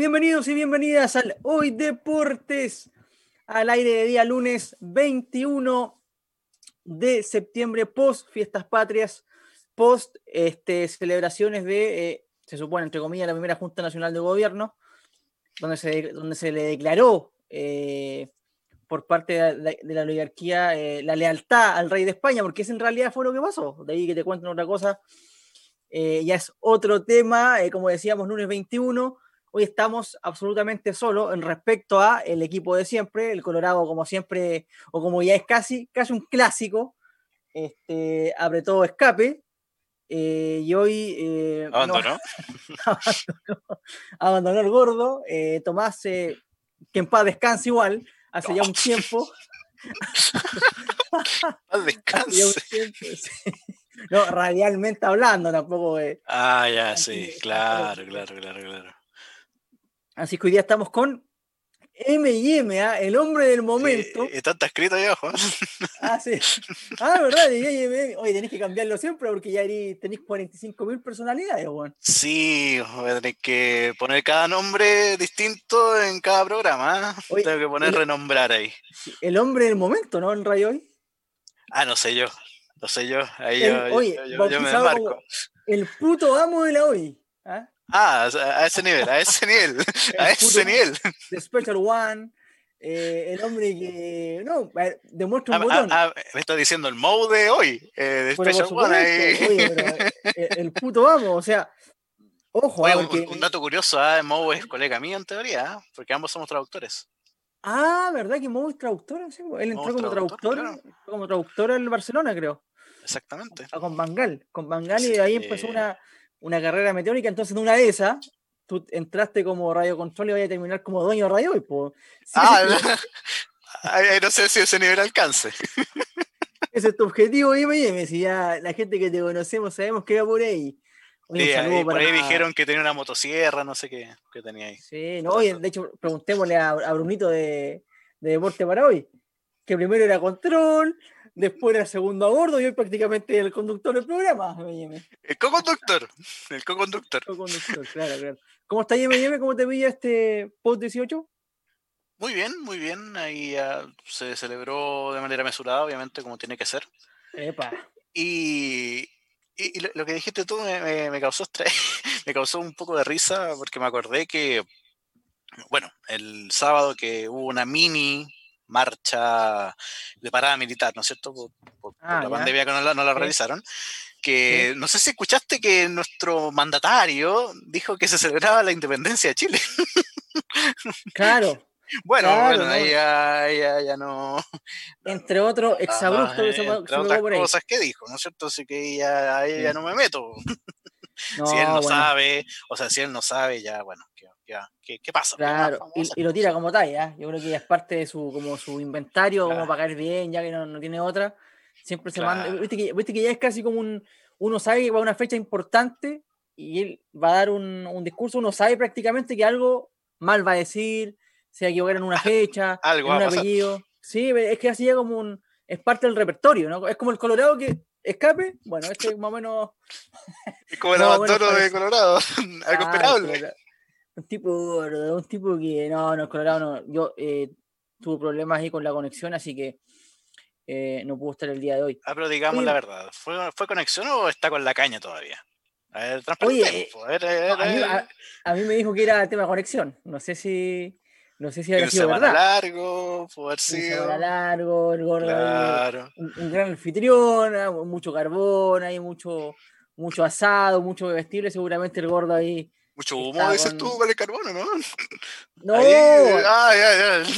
Bienvenidos y bienvenidas al Hoy Deportes, al aire de día lunes 21 de septiembre, post Fiestas Patrias, post este, celebraciones de, eh, se supone, entre comillas, la primera Junta Nacional de Gobierno, donde se, donde se le declaró eh, por parte de, la oligarquía eh, la lealtad al rey de España, porque eso en realidad fue lo que pasó. De ahí que te cuenten otra cosa, ya es otro tema, como decíamos, lunes 21 Hoy estamos absolutamente solos en respecto a el equipo de siempre, el Colorado como siempre, o como ya es casi, casi un clásico, este, abre todo escape. Eh, y hoy eh, abandonó. abandonó, el gordo. Eh, Tomás, que en paz descanse igual, hace ya un tiempo. descanse. No, radialmente hablando, tampoco. ah, ya, sí, claro, claro, claro, claro. Así que hoy día estamos con M&M, ¿ah? el hombre del momento. Sí, está escrito ahí abajo. Ah, sí. Ah, ¿verdad? Oye, tenés que cambiarlo siempre porque ya tenéis 45.000 personalidades, Juan. Sí, voy a tener que poner cada nombre distinto en cada programa. ¿ah? Tengo que poner renombrar ahí. El hombre del momento, ¿no? En Radio Hoy. Ah, no sé yo. No sé yo. Ahí yo, oye, yo, me marco. El puto amo de la hoy. ¿ah? Ah, a ese nivel, a ese nivel, a ese nivel. The Special One, eh, el hombre que. No, demuestra un ah, botón. Ah, ah, me está diciendo el mode de hoy, eh, de Special One. Ahí. Oye, pero, eh, el puto vamos, o sea. Ojo, Oye, un, dato curioso, ¿eh? Mo es colega mío en teoría, ¿eh? porque ambos somos traductores. Ah, ¿verdad que Mo es traductor? Él entró como traductor, como traductor en Barcelona, creo. Exactamente. con Bangal, con Bangal y de ahí empezó una, una carrera meteórica, entonces en una de esas, tú entraste como radio control y vaya a terminar como dueño de radio. Y, pues, ah, no, sé si ese nivel alcance. Ese es tu objetivo, M&M, si ya la gente que te conocemos sabemos que va por ahí. sí, por ahí dijeron que tenía una motosierra, no sé qué, qué tenía ahí. Sí, no, oye, de hecho, preguntémosle a, Brunito de, de Deporte para hoy, que primero era control, después era segundo a bordo y hoy prácticamente el conductor del programa, El co-conductor, el co-conductor. Co-conductor, claro, claro. ¿Cómo está M&M? ¿Cómo te veía este post 18? Muy bien, muy bien. Ahí se celebró de manera mesurada, obviamente, como tiene que ser. Epa. Y, y, lo, que dijiste tú me, me, causó me causó un poco de risa porque me acordé que, bueno, el sábado que hubo una mini marcha de parada militar, ¿no es cierto? Por, ah, la pandemia que no la, realizaron. Que no sé si escuchaste que nuestro mandatario dijo que se celebraba la independencia de Chile. Claro. Bueno, ahí ya, ya, no. Entre otros, exabrupto que se, entre otras cosas que dijo, ¿no es cierto? Así que ya, ahí ya no me meto. si él no sabe, o sea, si él no sabe, ya, bueno, ¿qué, pasa? Claro, y, lo tira como talla, yo creo que es parte de su, como su inventario, como pagar bien, ya que no, tiene otra. Siempre se manda, viste que, viste que ya es casi como un, uno sabe que va a una fecha importante y él va a dar un, un discurso, uno sabe prácticamente que algo mal va a decir, se va a equivocar en una fecha, algo en un apellido. Sí, es que así ya como un, es parte del repertorio, ¿no? Es como el Colorado que escape, bueno, este es más o menos. Es como el abandono de Colorado, algo esperable un tipo un tipo que no, no, Colorado no. Yo eh, tuve problemas ahí con la conexión, así que eh, no pudo estar el día de hoy. Ah, pero digamos la verdad, ¿fue, ¿fue conexión o está con la caña todavía? A ver, Oye, a, ver, a, mí, me dijo que era tema de conexión. No sé si. No sé si había sido verdad. largo, sido. largo, el gordo. Un, gran anfitrión, ah, mucho carbón, hay mucho, mucho asado, mucho vestible. Seguramente el gordo ahí mucho humo, dices tú, con el carbono, ¿no? No. ah, ya, ya.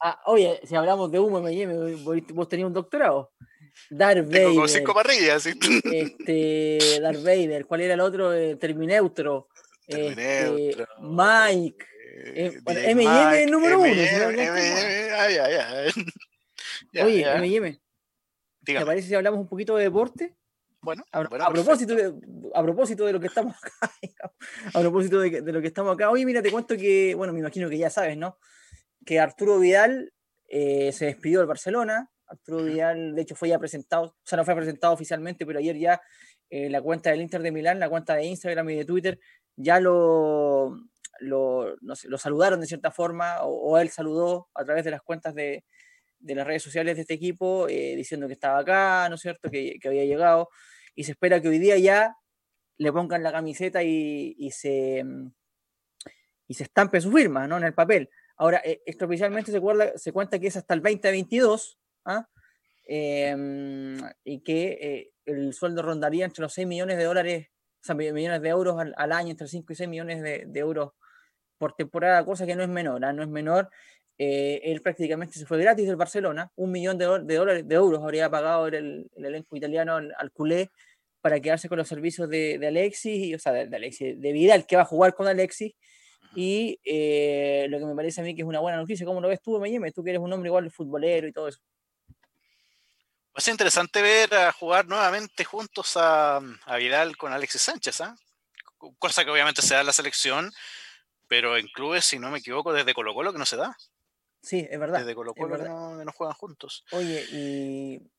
Ah, oye, si hablamos de humo, me vos tenías un doctorado. Darth Vader. Tengo como cinco parrillas, ¿sí? Este, Darth Vader. ¿Cuál era el otro? Eh, Termineutro. Este, Mike. Eh, M&M es el número uno. M&M, ay, ay, ay. Oye, M&M. ¿Te parece si hablamos un poquito de deporte? Bueno, a, propósito de, a propósito de lo que estamos acá, a propósito de, lo que estamos acá, oye, mira, te cuento que, bueno, me imagino que ya sabes, ¿no? Que Arturo Vidal eh, se despidió del Barcelona. Arturo Vidal, de hecho, fue ya presentado, o sea, no fue presentado oficialmente, pero ayer ya eh, la cuenta del Inter de Milán, la cuenta de Instagram y de Twitter, ya lo, lo, saludaron de cierta forma, o, él saludó a través de las cuentas de, las redes sociales de este equipo, eh, diciendo que estaba acá, ¿no es cierto?, que, había llegado, y se espera que hoy día ya le pongan la camiseta y, se, y se estampe su firma, ¿no?, en el papel. Ahora, eh, extraoficialmente se, se cuenta que es hasta el 2022, ¿ah? Em, y que eh, el sueldo rondaría entre los 6 millones de dólares, o sea, millones de euros al, año, entre 5 y 6 millones de, euros por temporada, cosa que no es menor, ¿ah? no es menor. Eh, él prácticamente se fue gratis del Barcelona, un millón de, dólares, de euros habría pagado el, elenco italiano al, culé para quedarse con los servicios de, Alexis, o sea, de, Alexis, de Vidal, que va a jugar con Alexis, y eh, lo que me parece a mí que es una buena noticia, ¿cómo lo ves tú, Mayeme? Tú que eres un hombre igual futbolero y todo eso. Va a ser interesante ver a jugar nuevamente juntos a, Vidal con Alexis Sánchez, ¿ah? cosa que obviamente se da en la selección, pero en clubes, si no me equivoco, desde Colo Colo que no se da. Sí, es verdad. Desde Colo Colo que no, juegan juntos. Oye, y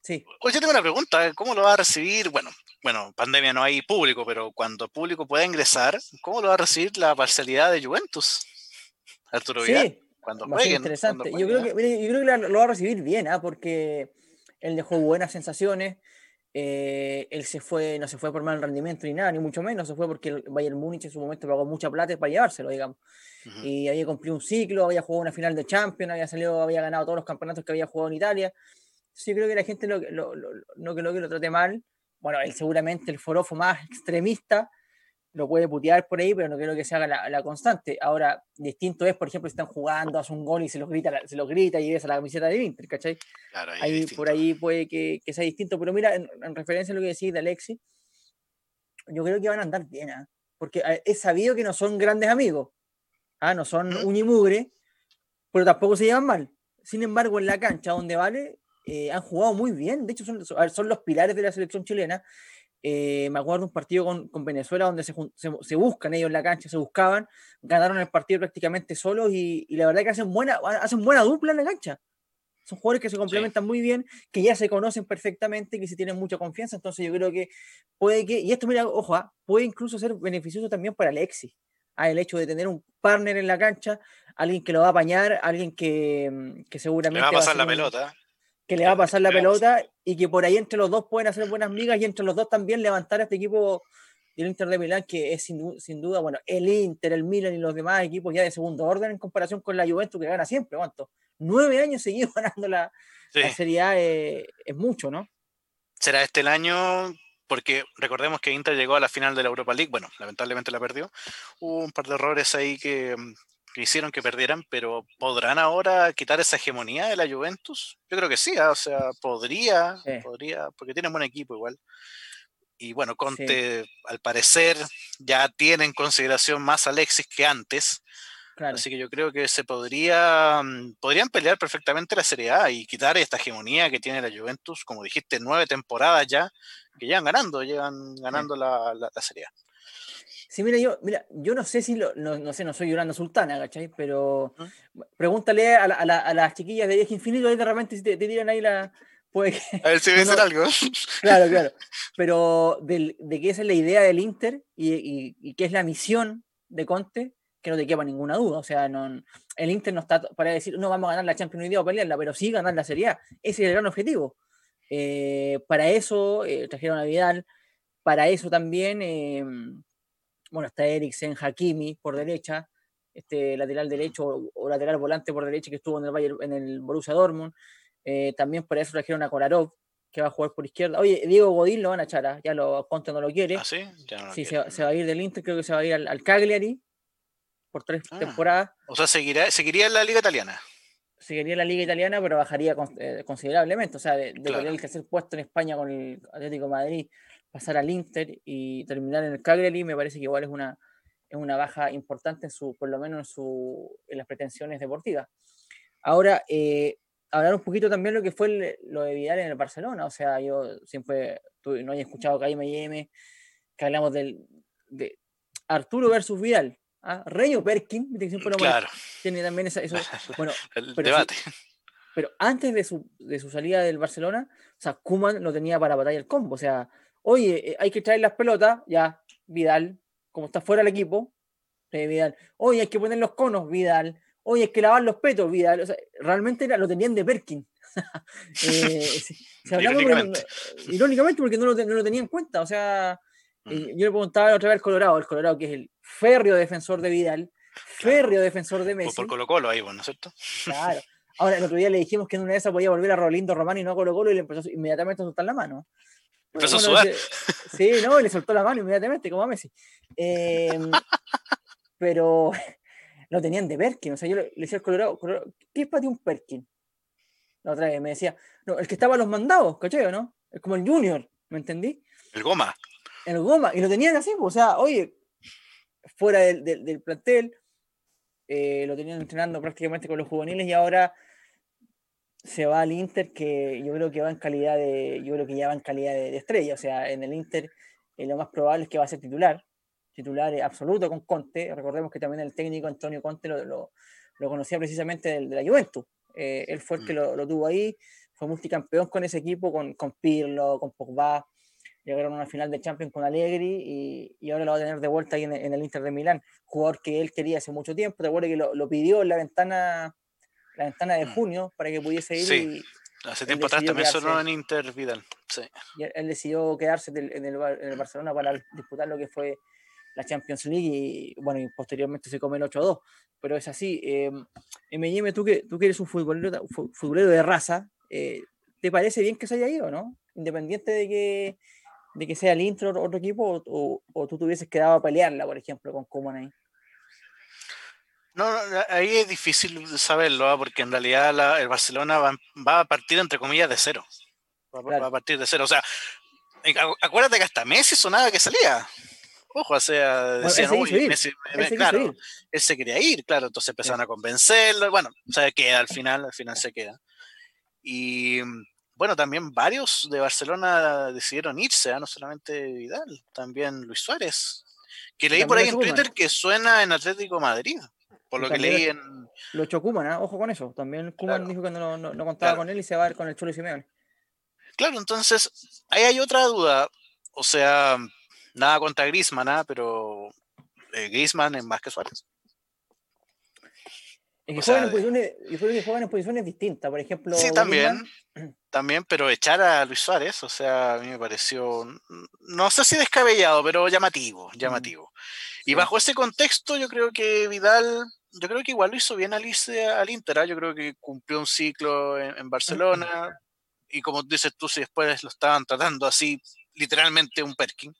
Sí. Oye, yo tengo una pregunta, ¿cómo lo va a recibir? Bueno, bueno, pandemia no hay público, pero cuando público pueda ingresar, ¿cómo lo va a recibir la parcialidad de Juventus? Arturo Vidal, sí, cuando jueguen. Interesante. yo, creo que, yo creo que lo va a recibir bien, ¿ah? porque él dejó buenas sensaciones. Eh, él se fue, no se fue por mal rendimiento ni nada, ni mucho menos, se fue porque el Bayern Múnich en su momento pagó mucha plata para llevárselo, digamos. Y había cumplido un ciclo, había jugado una final de Champions, había salido, había ganado todos los campeonatos que había jugado en Italia. Sí, creo que la gente lo, lo, lo, no lo, que lo trate mal. Bueno, él seguramente el forofo más extremista lo puede putear por ahí, pero no creo que se haga la, constante. Ahora, distinto es, por ejemplo, si están jugando, hace un gol y se los grita, se los grita y ves a la camiseta de Inter, ¿cachai? Claro, ahí, por ahí puede que, que, sea distinto, pero mira, en, referencia a lo que decís de Alexi, yo creo que van a andar bien, ¿ah? porque es sabido que no son grandes amigos, ¿ah? no son un uñimugre, pero tampoco se llevan mal. Sin embargo, en la cancha donde vale, eh, han jugado muy bien, de hecho son, son los pilares de la selección chilena eh, me acuerdo un partido con, con Venezuela donde se, se, buscan ellos en la cancha, se buscaban, ganaron el partido prácticamente solos y, y, la verdad que hacen buena, hacen buena dupla en la cancha. Son jugadores que se complementan muy bien, que ya se conocen perfectamente, que se tienen mucha confianza. Entonces yo creo que puede que, y esto mira, ojo, ¿ah? puede incluso ser beneficioso también para Alexis. Ah, el hecho de tener un partner en la cancha, alguien que lo va a apañar, alguien que, que seguramente... Le va a pasar la pelota que le va a pasar la pelota y que por ahí entre los dos pueden hacer buenas migas y entre los dos también levantar a este equipo del Inter de Milán, que es sin, sin, duda, bueno, el Inter, el Milan y los demás equipos ya de segundo orden en comparación con la Juventus que gana siempre, ¿cuánto? Nueve años seguidos ganando la, Serie A eh, es mucho, ¿no? Será este el año, porque recordemos que Inter llegó a la final de la Europa League, bueno, lamentablemente la perdió. Hubo un par de errores ahí que, que hicieron que perdieran, pero ¿podrán ahora quitar esa hegemonía de la Juventus? Yo creo que sí, ¿ah? o sea, podría, podría, porque tienen buen equipo igual. Y bueno, Conte al parecer ya tiene en consideración más a Alexis que antes. Así que yo creo que se podría, mm, podrían pelear perfectamente la Serie A y quitar esta hegemonía que tiene la Juventus, como dijiste, nueve temporadas ya, que llevan ganando, llevan ganando la, la Serie A. Sí, mira, yo, mira, yo no sé si, lo, no, sé, no soy Yolanda Sultana, ¿cachai? Pero pregúntale a, las chiquillas de Viaje Infinito, ahí de repente si te, te tiran ahí la... Puede a ver si dicen algo. Claro, claro. Pero de, de que esa es la idea del Inter y, y, y que es la misión de Conte, que no te quepa ninguna duda. O sea, no, el Inter no está para decir, no vamos a ganar la Champions League o pelearla, pero sí ganar la Serie A. Ese es el gran objetivo. Eh, para eso eh, trajeron a Vidal, para eso también eh, bueno, está Eriksen, Hakimi por derecha, este lateral derecho o, lateral volante por derecha que estuvo en el, Bayern, en el Borussia Dortmund. Eh, también por eso trajeron a Kolarov, que va a jugar por izquierda. Oye, Diego Godín lo van a echar, ¿ah? ya lo Conte no lo quiere. ¿Ah, sí? sí, se, va a ir del Inter, creo que se va a ir al, Cagliari por tres ah. temporadas. O sea, seguirá, seguiría en la Liga Italiana. Seguiría en la Liga Italiana, pero bajaría eh, considerablemente. O sea, de, de el tercer puesto en España con el Atlético de Madrid pasar al Inter y terminar en el Cagliari me parece que igual es una, es una baja importante en su, por lo menos en, su, en las pretensiones deportivas. Ahora, eh, hablar un poquito también lo que fue lo de Vidal en el Barcelona, o sea, yo siempre no he escuchado que hay M&M, que hablamos del, de Arturo versus Vidal, ¿ah? Rey o Perkin, claro. tiene también esa, eso, bueno, el debate. pero antes de su, de su salida del Barcelona, o sea, Kuman lo tenía para batalla el combo, o sea, oye, eh, hay que traer las pelotas, ya, Vidal, como está fuera del equipo, Sí, Vidal. Oye, hay que poner los conos, Vidal. Oye, hay que lavar los petos, Vidal. O sea, realmente era, lo tenían de Perkin. eh, irónicamente. Porque, irónicamente porque no lo, no lo tenía en cuenta. O sea, yo le preguntaba otra vez al Colorado, el Colorado que es el férreo defensor de Vidal, férreo defensor de Messi. Por Colo Colo ahí, ¿no es cierto? Claro. Ahora, el otro día le dijimos que en una de esas podía volver a Rolindo Román y no a Colo Colo y le empezó inmediatamente a soltar la mano. Empezó a sudar. Sí, no, le soltó la mano inmediatamente, como a Messi. Eh, pero lo tenían de Perkin. O sea, yo le, decía al Colorado, ¿qué es para ti un Perkin? La otra vez me decía, no, el que estaba a los mandados, ¿cachai no? Es como el Junior, ¿me entendí? El Goma. El Goma, y lo tenían así, o sea, oye, fuera del, del, del plantel, eh, lo tenían entrenando prácticamente con los juveniles y ahora se va al Inter que yo creo que va en calidad de yo creo que ya va en calidad de, estrella. O sea en el Inter eh, lo más probable es que va a ser titular titular absoluto con Conte. Recordemos que también el técnico Antonio Conte lo, lo, lo conocía precisamente de, de la Juventus. Eh, él fue el que mm. lo, lo, tuvo ahí fue multicampeón con ese equipo con, con Pirlo con Pogba. Llegaron a una final de Champions con Allegri y, y, ahora lo va a tener de vuelta ahí en, en, el Inter de Milán, jugador que él quería hace mucho tiempo, te acuerdas que lo, lo pidió en la ventana, la ventana de mm. junio para que pudiese ir. Sí. Y hace tiempo atrás también sonó en Inter Vidal. Sí. Y él decidió quedarse en el, en el Barcelona para disputar lo que fue la Champions League y bueno, y posteriormente se come el 8-2. Pero es así. Eh, M&M, tú que, tú que eres un futbolero, futbolero de raza, eh, ¿te parece bien que se haya ido, no? Independiente de que de que sea el intro otro equipo o, o, tú te hubieses quedado a pelearla, por ejemplo, con Kuman ahí? No, ahí es difícil saberlo, ¿eh? porque en realidad la, el Barcelona va, va, a partir, entre comillas, de cero. Va, claro. va, a partir de cero. O sea, acuérdate que hasta Messi sonaba que salía. Ojo, o sea, decían, bueno, uy, Messi, él claro, él se quería ir, claro, entonces empezaron sí. a convencerlo, bueno, o sea, queda al final, al final se queda. Y bueno, también varios de Barcelona decidieron irse, ¿eh? no solamente Vidal, también Luis Suárez, que leí por ahí en Twitter que suena en Atlético Madrid, por lo que leí en... Lo echó Kuman, ¿eh? ojo con eso, también Kuman claro. dijo que no, no, no contaba claro. con él y se va a ir con el Cholo Simeone. Claro, entonces, ahí hay otra duda, o sea, nada contra Griezmann, ¿eh? pero eh, Griezmann es más que Suárez. Es que, juegan, sea, en que juegan en posiciones distintas, por ejemplo. Sí, también, también, pero echar a Luis Suárez, o sea, a mí me pareció, no sé si descabellado, pero llamativo, llamativo. Sí. Y bajo ese contexto, yo creo que Vidal, yo creo que igual lo hizo bien al, al Inter, ¿eh? yo creo que cumplió un ciclo en, en Barcelona, y como dices tú, si después lo estaban tratando así, literalmente un Perkin,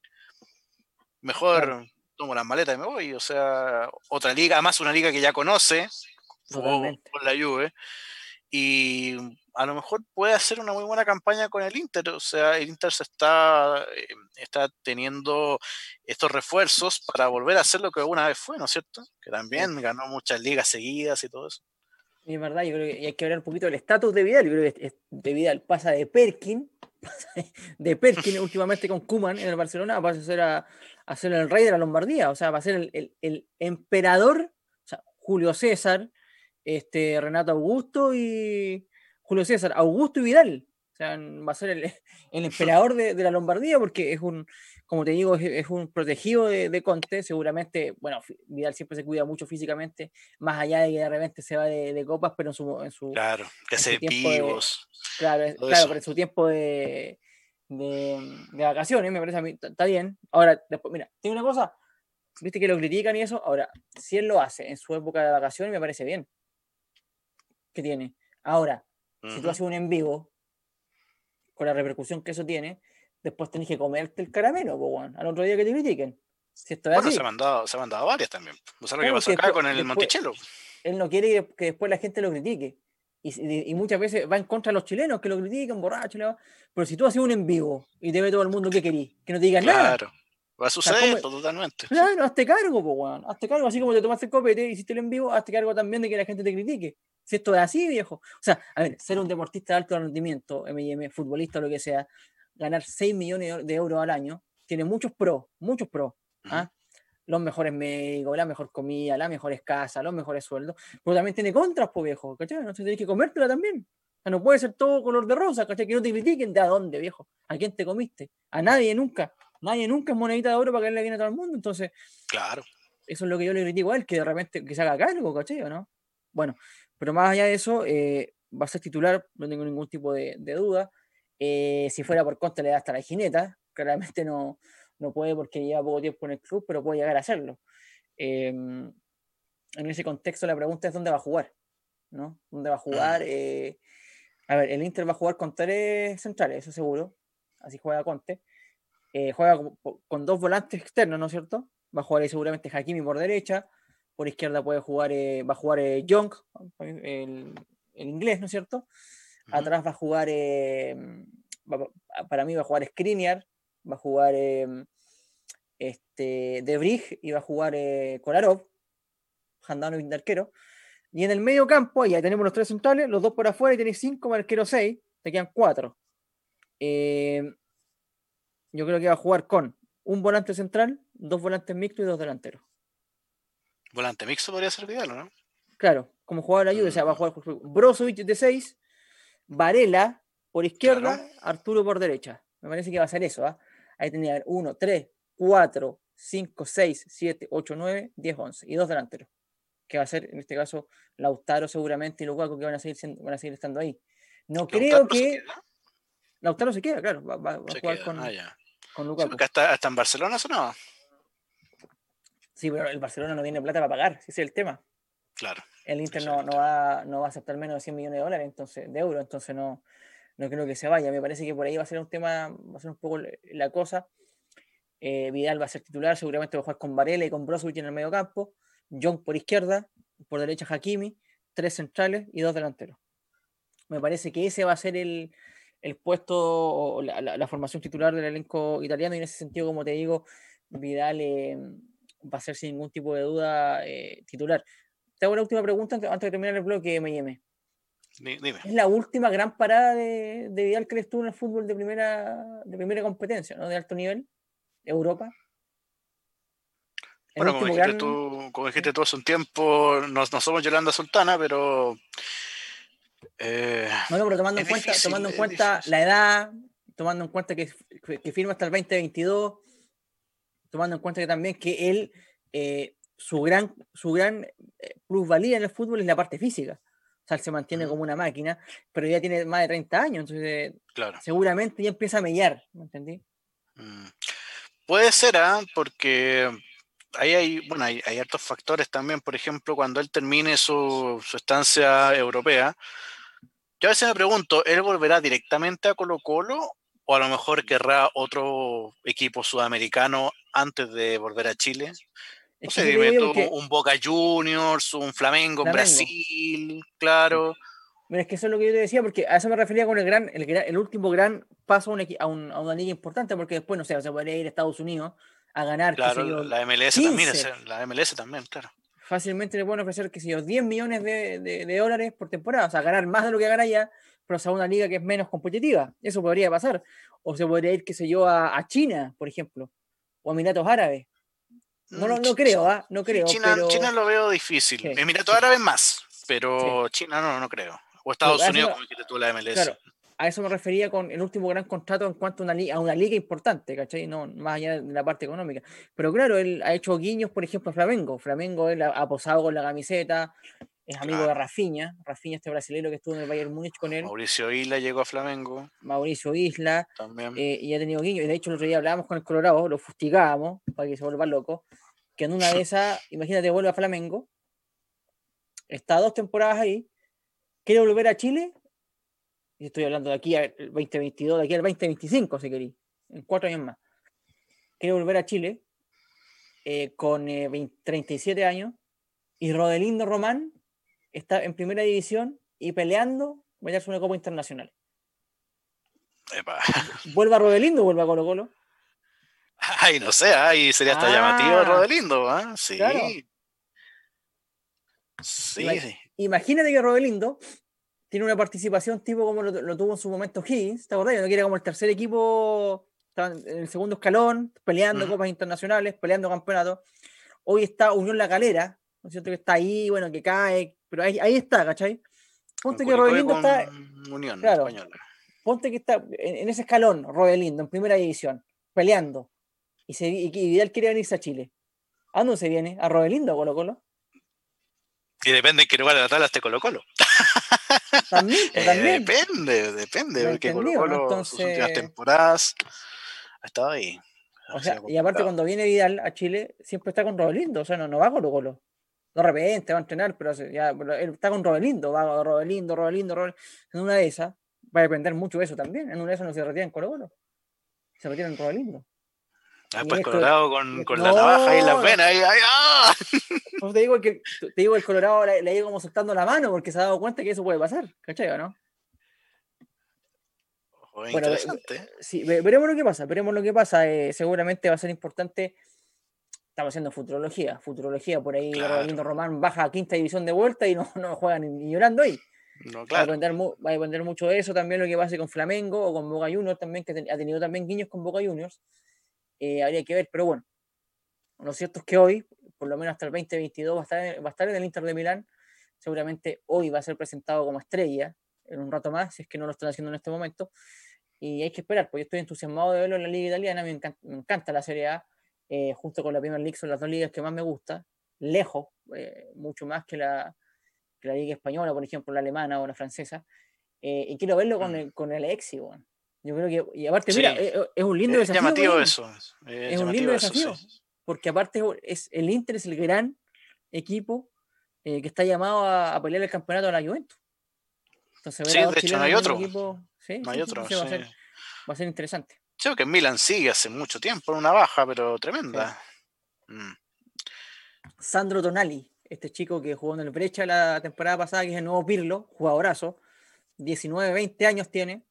mejor claro. tomo las maletas y me voy, o sea, otra liga, además una liga que ya conoce, con la Juve y a lo mejor puede hacer una muy buena campaña con el Inter, o sea, el Inter se está, eh, está teniendo estos refuerzos para volver a hacer lo que alguna vez fue, ¿no es cierto? Que también ganó muchas ligas seguidas y todo eso. Es verdad, yo creo que hay que hablar un poquito del estatus de Vidal, yo creo que de Vidal pasa de Perkin, de Perkin últimamente con Kuman en el Barcelona, va a ser a, a ser el rey de la Lombardía, o sea, va a ser el, el, el emperador, o sea, Julio César, este, Renato Augusto y Julio César, Augusto y Vidal. O sea, va a ser el, el emperador de, de, la Lombardía porque es un, como te digo, es, es un protegido de, de, Conte. Seguramente, bueno, Vidal siempre se cuida mucho físicamente, más allá de que de repente se va de, de copas, pero en su. En su claro, que hace vivos. claro, claro pero en su tiempo de, de, de, vacaciones, me parece a mí, está bien. Ahora, después, mira, tiene una cosa, viste que lo critican y eso. Ahora, si él lo hace en su época de vacaciones, me parece bien que tiene. Ahora, uh -huh. si tú haces un en vivo, con la repercusión que eso tiene, después tenés que comerte el caramelo, po, bueno, al otro día que te critiquen. Si esto bueno, así. se ha mandado, se ha mandado varias también. ¿No sabes lo que pasó acá con el después, Monticello? Él no quiere que, después la gente lo critique. Y, muchas veces va en contra de los chilenos que lo critican, borracho. Pero si tú haces un en vivo y te ve todo el mundo que querís, que no te digan claro. nada. Claro. Va a suceder o sea, totalmente. Claro, hazte cargo, pues, weón. Hazte cargo, así como te tomaste el copete y hiciste el en vivo, hazte cargo también de que la gente te critique. Si esto es así, viejo. O sea, a ver, ser un deportista de alto rendimiento, MM, futbolista o lo que sea, ganar 6 millones de euros al año, tiene muchos pros, muchos pros. ¿ah? Los mejores médicos, la mejor comida, las mejores casas, los mejores sueldos. Pero también tiene contras, pues viejo, ¿cachai? No tenés que comértela también. O sea, no puede ser todo color de rosa, ¿cachai? Que no te critiquen de a dónde, viejo. ¿A quién te comiste? A nadie nunca. Nadie nunca es monedita de oro para caerle bien a todo el mundo. Entonces, claro. Eso es lo que yo le critico a él, que de repente que se haga cargo, ¿cachai? ¿o no? Bueno, pero más allá de eso, eh, va a ser titular, no tengo ningún tipo de, duda. Eh, si fuera por Conte le da hasta la jineta, claramente no, no puede porque lleva poco tiempo en el club, pero puede llegar a hacerlo. Em, en ese contexto la pregunta es dónde va a jugar, ¿no? ¿Dónde va a jugar? Eh, a ver, el Inter va a jugar con tres centrales, eso seguro, así juega Conte. juega con, dos volantes externos, ¿no es cierto? Va a jugar ahí seguramente Hakimi por derecha, por izquierda puede jugar, va a jugar Young, el, en inglés, ¿no es cierto? Atrás va a jugar, eh, para mí va a jugar Skriniar, va a jugar eh, este, De y va a jugar eh, Kolarov, Handanovic de arquero. Y en el medio campo, ahí tenemos los tres centrales, los dos por afuera y tenéis cinco, más arquero seis, te quedan cuatro. yo creo que va a jugar con un volante central, dos volantes mixtos y dos delanteros. Volante mixto podría ser Vidal, ¿no? Claro, como jugador de ayuda, o sea, va a jugar Brozovic de 6, Varela por izquierda, Arturo por derecha. Me parece que va a ser eso. ¿ah? Ahí tendría 1, 3, 4, 5, 6, 7, 8, 9, 10, 11. Y dos delanteros. Que va a ser, en este caso, Lautaro seguramente y Lukaku que van a seguir, van a seguir estando ahí. No creo que. Lautaro se queda, claro. Va, a jugar con, ah, con Lukaku. hasta, en Barcelona sonaba. Sí, pero el Barcelona no tiene plata para pagar, ese es el tema. Claro. El Inter no, va, no va a aceptar menos de 100 millones de dólares, entonces, de euros, entonces no, no creo que se vaya. Me parece que por ahí va a ser un tema, va a ser un poco la cosa. Eh, Vidal va a ser titular, seguramente va a jugar con Varela y con Brozovic en el medio campo. John por izquierda, por derecha Hakimi, tres centrales y dos delanteros. Me parece que ese va a ser el, puesto o la, formación titular del elenco italiano y en ese sentido, como te digo, Vidal eh, va a ser sin ningún tipo de duda eh, titular. Te hago la última pregunta antes de terminar el bloque, M&M. Dime. Es la última gran parada de, de Vidal, crees tú, en el fútbol de primera, de primera competencia, ¿no? De alto nivel, Europa. bueno, como dijiste, tú, como dijiste tú hace un tiempo, no, somos Yolanda Sultana, pero. Eh, no, pero tomando en cuenta, tomando en cuenta la edad, tomando en cuenta que, que, firma hasta el 2022, tomando en cuenta que también que él eh, su gran, su gran eh, plusvalía en el fútbol es la parte física. O sea, él se mantiene como una máquina, pero ya tiene más de 30 años, entonces claro. seguramente ya empieza a mellar, ¿me entendí? Mm. Puede ser, ¿ah? porque ahí hay, bueno, hay, hay hartos factores también, por ejemplo, cuando él termine su, su estancia europea, yo a veces me pregunto, ¿él volverá directamente a Colo Colo o a lo mejor querrá otro equipo sudamericano antes de volver a Chile? No sé, dime un Boca Juniors, un Flamengo en Brasil, claro. Mira, es que eso es lo que yo te decía, porque a eso me refería con el gran, el, último gran paso a, una liga importante, porque después, no sé, se podría ir a Estados Unidos a ganar. Claro, la MLS también, la MLS también, claro. Fácilmente le pueden ofrecer, que sé yo, 10 millones de, dólares por temporada, o sea, ganar más de lo que gana ya, pero a una liga que es menos competitiva. Eso podría pasar. O se podría ir, qué sé yo, a, a China, por ejemplo, o a Emiratos Árabes no, no, no creo, ¿ah? No creo. China, China lo veo difícil. Sí. Emiratos Árabes más, pero China no, no creo. O Estados Unidos, como dijiste tú, la MLS. Claro, a eso me refería con el último gran contrato en cuanto a una, a una liga importante, ¿cachai? No, más allá de la parte económica. Pero claro, él ha hecho guiños, por ejemplo, a Flamengo. Flamengo él ha, posado con la camiseta, es amigo de Rafinha. Rafinha, este brasileño que estuvo en el Bayern Múnich con él. Mauricio Isla llegó a Flamengo. Mauricio Isla. También. Eh, y ha tenido guiños. Y de hecho, el otro día hablábamos con el Colorado, lo fustigábamos para que se vuelva loco que en una de esas, imagínate, vuelve a Flamengo, está dos temporadas ahí, quiere volver a Chile, y estoy hablando de aquí al 2022, de aquí al 2025, si queréis, en cuatro años más, quiere volver a Chile eh, con 37 eh, años, y Rodelindo Román está en primera división y peleando a darse una Copa Internacional. Vuelva a Rodelindo, vuelva a Colo Colo. Ay, no sé, ahí sería hasta llamativo ah. Rodelindo, ¿ah? Sí. Sí, Imagínate que Rodelindo tiene una participación tipo como lo, tuvo en su momento Higgins, ¿te acordás? No quiere como el tercer equipo, en el segundo escalón, peleando copas internacionales, peleando campeonatos. Hoy está Unión La Calera, ¿no es cierto? Que está ahí, bueno, que cae, pero ahí, ahí está, ¿cachai? Ponte que Rodelindo está. Unión claro, Española. Ponte que está en, en ese escalón, Rodelindo, en primera división, peleando y, se, Vidal quiere venirse a Chile. ¿A dónde se viene? ¿A Robelindo Colo Colo? Y depende en qué lugar de la tabla esté Colo Colo. También, Eh, también. depende, depende, porque Colo entendido, ¿no? Colo sus últimas Entonces- temporadas ha estado ahí. O sea, y aparte cuando viene Vidal a Chile, siempre está con Robelindo, o sea, no, no va Colo Colo. De repente va a entrenar, pero, ya, él está con Robelindo, va Robelindo, Robelindo, Robelindo. En una de esas, va a depender mucho de eso también. En una de esas no se retira en Colo Colo. Se retira en Robelindo. Ah, Después esto- Colorado con, con la navaja en las venas. Ahí, ahí, ¡ah! Pues te digo que te digo el Colorado le, ha ido como soltando la mano porque se ha dado cuenta que eso puede pasar, ¿cachai o no? Ojo, Bueno. Sí, ve- veremos lo que pasa, veremos lo que pasa. eh, seguramente va a ser importante. Estamos haciendo futurología, futurología por ahí. Claro. Román baja a quinta división de vuelta y no, no juega ni, ni llorando ahí. No, Va, a claro. depender, va a depender mucho de eso también lo que pase con Flamengo o con Boca Juniors también, que ha tenido también guiños con Boca Juniors. Eh, habría que ver, pero bueno. Lo cierto es que hoy, por lo menos hasta el 2022, va a estar, en- va a estar en el Inter de Milán. Seguramente hoy va a ser presentado como estrella en un rato más, si es que no lo están haciendo en este momento. Y hay que esperar, porque yo estoy entusiasmado de verlo en la Liga Italiana. Me encanta, me encanta la Serie A, eh, junto con la Premier League, son las dos ligas que más me gusta, lejos, eh, mucho más que la, que la Liga Española, por ejemplo, la alemana o la francesa. Eh, y quiero verlo con Mm. el, con el Alexi, weón. Yo creo que, y aparte, Sí. mira, eh, eh, es un lindo Es desafío. llamativo weón, eso. Es, Es un lindo eso, desafío. sí. Porque aparte es, el Inter es el gran equipo eh, que está llamado a, a pelear el campeonato de la Juventus. Entonces, Sí, de hecho, no hay otro. equipo- sí, No hay otro. entonces va, a ser, va a ser interesante. Creo que Milan sigue hace mucho tiempo en una baja, pero tremenda. Mm. Sandro Tonali, este chico que jugó en el Brecha la temporada pasada, que es el nuevo Pirlo, jugadorazo, 19, 20 años tiene,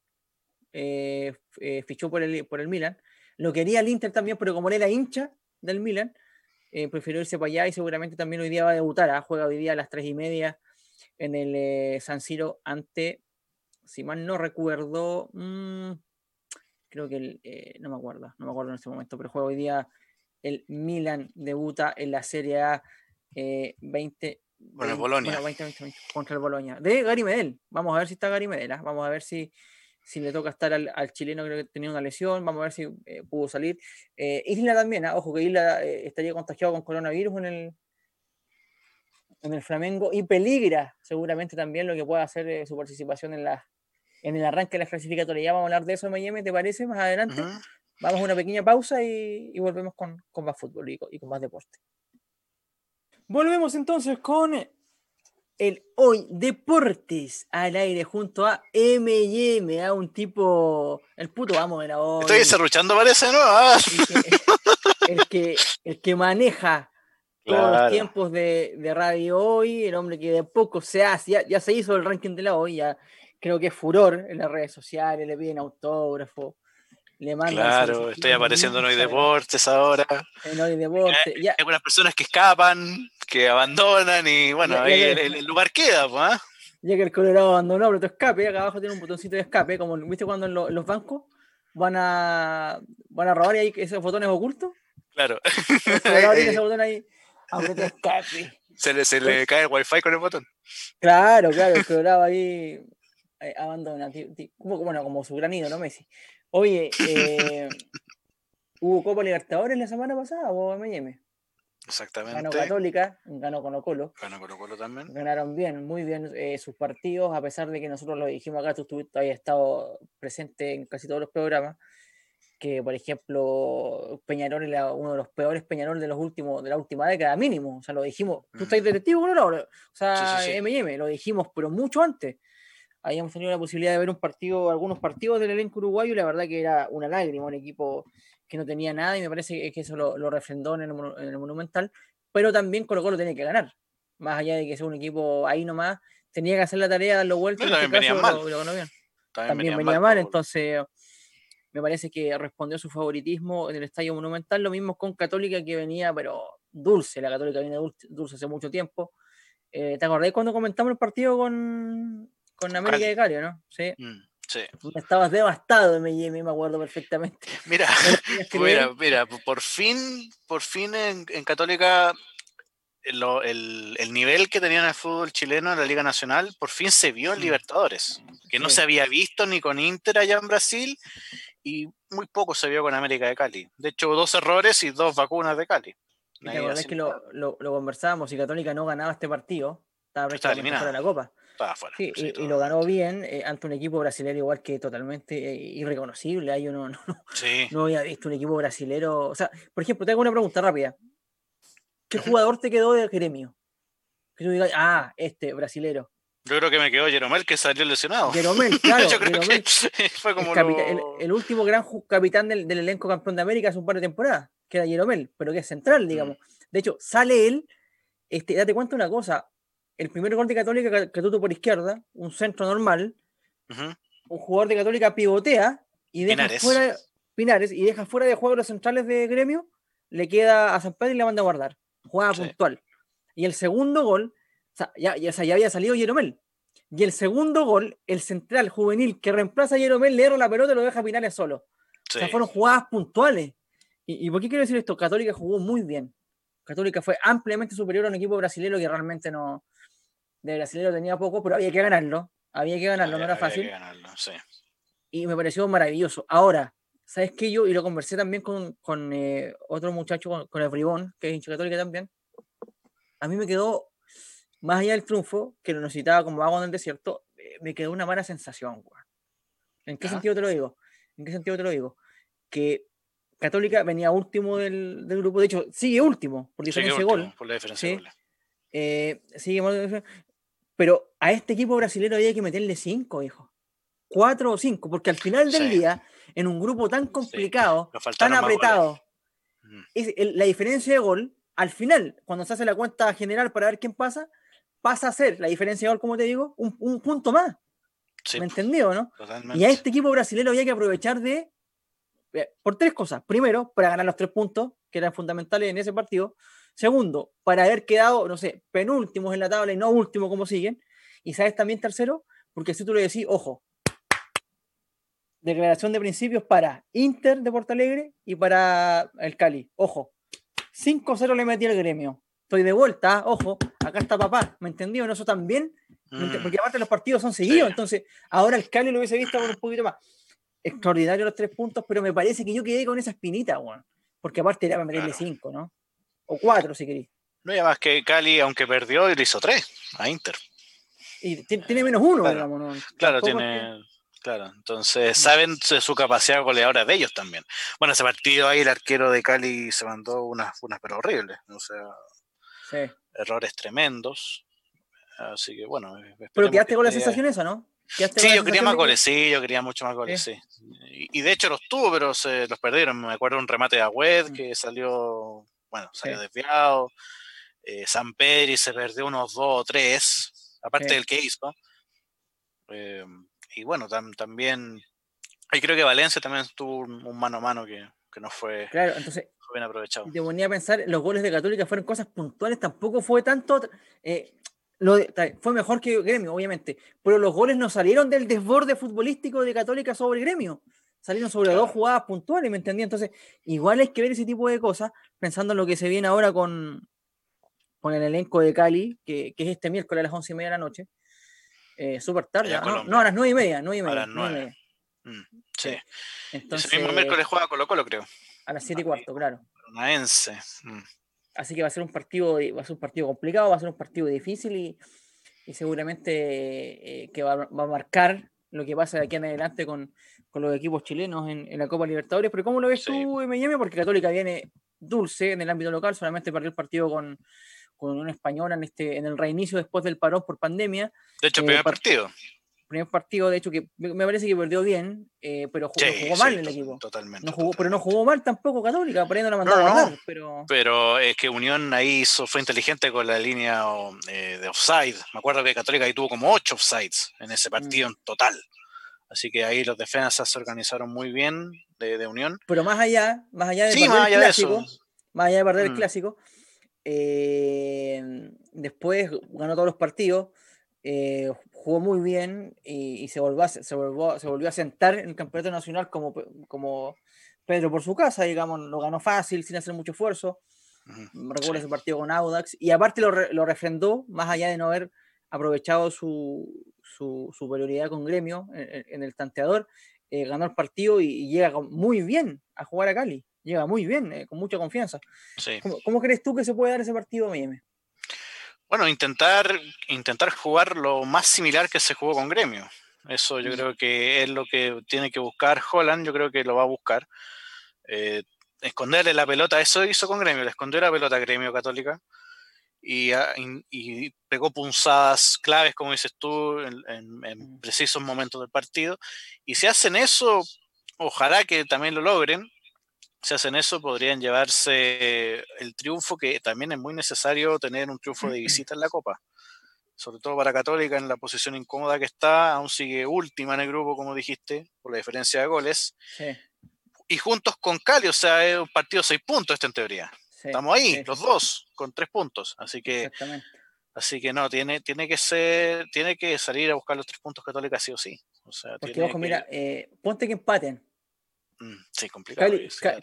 eh, eh, fichó por el, por el Milan. Lo quería el Inter también, pero como él era hincha del Milan, eh, prefirió irse para allá y seguramente también hoy día va a debutar. ¿ah? Juega hoy día a las 3 y media en el San Siro ante, si mal no recuerdo, mm, creo que el, eh, no me acuerdo, no me acuerdo en este momento, pero juega hoy día el Milan debuta en la Serie A eh, 20. Bueno, el 20 Bolonia. bueno, 20, 20, 20, contra el Boloña. De Gary Medel. Vamos a ver si está Gary Medel. ¿ah? Vamos a ver si, si le toca estar al, al chileno, creo que tenía una lesión. Vamos a ver si eh, pudo salir. Eh, Isla también, ¿ah? ojo que Isla estaría contagiado con coronavirus en el, en el Flamengo y peligra seguramente también lo que pueda hacer eh, su participación en, la, en el arranque de las clasificatorias. Ya vamos a hablar de eso, M&M, ¿te parece? Más adelante. Vamos a una pequeña pausa y, y volvemos con, con más fútbol y con, y con más deporte. Volvemos entonces con el Hoy Deportes al aire junto a M&M, a un tipo, el puto amo de la hoy. Estoy cerruchando, parece, ¿no? Ah, el, que, el, que, el que maneja todos los tiempos de, de radio hoy, el hombre que de poco se hace, ya, ya se hizo el ranking de la hoy, ya creo que es furor en las redes sociales, le piden autógrafo, le mandan Claro, estoy apareciendo en Hoy Deportes ahora. en Hoy Deporte, ya, Hay algunas personas que escapan, que abandonan y bueno, Ya- ahí ya- el, lugar queda, pues. ya que el Colorado abandonó, pero tu escape, acá abajo tiene un botoncito de escape, como viste cuando en, lo- en los bancos van a van a robar y hay esos botones ocultos, Claro. el Colorado tiene Eh, ese botón ahí, aunque te escape. se le, se le cae el wifi con el botón. Claro, claro, el Colorado ahí eh, abandona. bueno, como su granido, ¿no, Messi? Oye, eh, ¿hubo Copa Libertadores la semana pasada o M&M? Ganó Exactamente. Católica, ganó Colo Colo. Ganó Colo Colo también. Ganaron bien, muy bien eh, sus partidos, a pesar de que nosotros lo dijimos acá, tú estuviste, habías estado presente en casi todos los programas, que por ejemplo Peñarol era uno de los peores Peñarol de los últimos, de la última década mínimo, o sea, lo dijimos, tú estás de testigo, ¿no? O sea, Sí, sí, sí. M&M, lo dijimos, pero mucho antes. Habíamos tenido la posibilidad de ver un partido, algunos partidos del elenco uruguayo y la verdad que era una lágrima, un equipo que no tenía nada y me parece que eso lo, lo refrendó en el, Monu- en el Monumental, pero también Colo Colo tenía que ganar, más allá de que sea un equipo ahí nomás, tenía que hacer la tarea, darlo vuelta, Pero en este también caso lo- mal. lo bien También, también venía mal, Colo. entonces me parece que respondió a su favoritismo en el Estadio Monumental, lo mismo con Católica que venía, pero dulce, la Católica viene dulce, dulce hace mucho tiempo. Eh, ¿Te acordás cuando comentamos el partido con, con América de Cali, no? Sí, Mm, sí. estabas devastado en M&M, me acuerdo perfectamente. Mira, mira, mira, por fin, por fin en, en Católica lo- el, el nivel que tenía en el fútbol chileno en la Liga Nacional por fin se vio en Mm. Libertadores, que no Sí. se había visto ni con Inter allá en Brasil y muy poco se vio con América de Cali. De hecho, dos errores y dos vacunas de Cali. la verdad es que lo, lo, conversábamos y Católica no ganaba este partido, estaba prácticamente fuera de la Copa. Estaba fuera. Sí, y, lo ganó bien eh, ante un equipo brasileño igual que totalmente eh, irreconocible. Ahí uno no, no, había visto un equipo brasilero. O sea, por ejemplo, te hago una pregunta rápida. ¿Qué jugador te quedó de gremio? Que tú digas, ah, este, brasilero. Yo creo que me quedó Jeromel, que salió lesionado. Jeromel, claro. fue como el, último gran capitán del, elenco campeón de América hace un par de temporadas, que era Jeromel, pero que es central, digamos. Mm. De hecho, sale él, este, date cuenta una cosa, el primer gol de Católica tuvo por izquierda, un centro normal, un jugador de Católica pivotea y deja fuera Pinares y deja fuera de juego los centrales de gremio, le queda a San Pedro y le manda a guardar. Jugada puntual. Y el segundo gol ya, ya, ya había salido Jeromel. Y el segundo gol, el central juvenil que reemplaza a Jeromel, le erra la pelota y lo deja Pinares solo. O sea, fueron jugadas puntuales. ¿Y, por qué quiero decir esto? Católica jugó muy bien. Católica fue ampliamente superior a un equipo brasileño que realmente no. De brasileño tenía poco, pero había que ganarlo. Había que ganarlo, no era fácil. Y me pareció maravilloso. Ahora, ¿sabes qué? Yo, y lo conversé también con, con eh, otro muchacho, con, el Bribón, que es hincha católica también. A mí me quedó más allá del triunfo, que lo necesitaba como agua en el desierto, eh, me quedó una mala sensación, ¿En qué sentido te lo digo? ¿En qué sentido te lo digo? Que Católica venía último del, grupo, de hecho, sigue último, por diferencia de gol. Por la diferencia de gol. Eh, pero a este equipo brasileño había que meterle cinco, hijo. Cuatro o cinco, porque al final del día, en un grupo tan complicado, tan apretado, es, la diferencia de gol, al final, cuando se hace la cuenta general para ver quién pasa, pasa a ser la diferencia de gol, como te digo, un, punto más. ¿Me entendió, no? Y a este equipo brasileño había que aprovechar de. Eh, por tres cosas. Primero, para ganar los tres puntos, que eran fundamentales en ese partido. Segundo, para haber quedado, no sé, penúltimos en la tabla y no último como siguen. Y sabes también, tercero, porque si tú le decís, ojo, declaración de principios para Inter de Porto Alegre y para el Cali. Ojo, 5-0 le metí al gremio estoy de vuelta, ojo, acá está papá, ¿me entendió? Eso también, mm. porque aparte los partidos son seguidos, entonces ahora el Cali lo hubiese visto con un poquito más. Extraordinario los tres puntos, pero me parece que yo quedé con esa espinita, bueno, porque aparte era para meterle cinco, ¿no? O cuatro, si queréis. No, y además que Cali, aunque perdió, le hizo tres a Inter. Y tiene menos uno, digamos, ¿no? Claro, tiene. Claro, entonces saben su capacidad goleadora de ellos también. Bueno, ese partido ahí el arquero de Cali se mandó unas, unas pero horribles. O sea, errores tremendos. Así que bueno. Pero quedaste con la sensación esa, ¿no? Sí, yo quería más goles, sí, yo quería mucho más goles, sí. Y, de hecho los tuvo, pero se los perdieron. Me acuerdo un remate de Agüed mm. que salió, bueno, salió desviado. Eh, San Pedro se perdió unos dos o tres, aparte del que hizo. Eh, y bueno, también. Y creo que Valencia también tuvo un, mano a mano que, que no fue. Claro, entonces bien aprovechado. Te ponía a pensar, los goles de Católica fueron cosas puntuales, tampoco fue tanto. Eh, lo fue mejor que Gremio, obviamente, pero los goles no salieron del desborde futbolístico de Católica sobre Gremio, salieron sobre dos jugadas puntuales, ¿me entendí? Entonces, igual hay que ver ese tipo de cosas, pensando en lo que se viene ahora con, con el elenco de Cali, que, que es este miércoles a las once y media de la noche. Eh, súper tarde, ¿no? a las nueve y media, nueve y media. A las nueve. Mm, sí. Entonces, Ese mismo miércoles juega Colo Colo, creo. A las 7 y cuarto, claro. Mm. Así que va a ser un partido, va a ser un partido complicado, va a ser un partido difícil y, y seguramente eh, que va, va, a marcar lo que pasa de aquí en adelante con, con los equipos chilenos en, en, la Copa Libertadores. Pero ¿cómo lo ves tú, Miami? Porque Católica viene dulce en el ámbito local, solamente perdió el partido con, con un español en, este, en el reinicio después del parón por pandemia. De hecho, primer eh, partido primer partido, de hecho, que me parece que perdió bien, eh, pero jugó, mal el equipo. Totalmente, no jugó, Pero no jugó mal tampoco Católica, por ahí no la mandaba a pero... pero es que Unión ahí hizo, fue inteligente con la línea eh, de offside. Me acuerdo que Católica ahí tuvo como ocho offsides en ese partido mm. en total. Así que ahí los defensas se organizaron muy bien de, Unión. Pero más allá, más allá de perder el clásico, más allá de perder el mm. clásico, eh, después ganó todos los partidos eh, jugó muy bien y, se, volvió a, se, volvió, se volvió a sentar en el campeonato nacional como, como Pedro por su casa, digamos, lo ganó fácil, sin hacer mucho esfuerzo. Recuerdo ese partido con Audax y aparte lo, lo, refrendó, más allá de no haber aprovechado su, su superioridad con Gremio en, el tanteador, eh, ganó el partido y, llega muy bien a jugar a Cali. Llega muy bien, con mucha confianza. ¿Cómo, crees tú que se puede dar ese partido a Miami? Bueno, intentar, intentar jugar lo más similar que se jugó con Gremio. Eso yo mm. creo que es lo que tiene que buscar Holland, yo creo que lo va a buscar. Eh, esconderle la pelota, eso hizo con Gremio, le escondió la pelota a Gremio Católica y, ah, pegó punzadas claves, como dices tú, en, mm. precisos momentos del partido. Y si hacen eso, ojalá que también lo logren. Si hacen eso, podrían llevarse el triunfo, que también es muy necesario tener un triunfo de visita en la Copa sobre todo para Católica en la posición incómoda que está, aún sigue última en el grupo, como dijiste, por la diferencia de goles. Y juntos con Cali, o sea, es un partido seis puntos este en teoría. Estamos ahí, los dos, con tres puntos. Así que, así que no, tiene, tiene que ser, tiene que salir a buscar los tres puntos Católica sí o sí. O sea, Porque ojo, mira, eh, ponte que empaten. Mm, sí, complicado.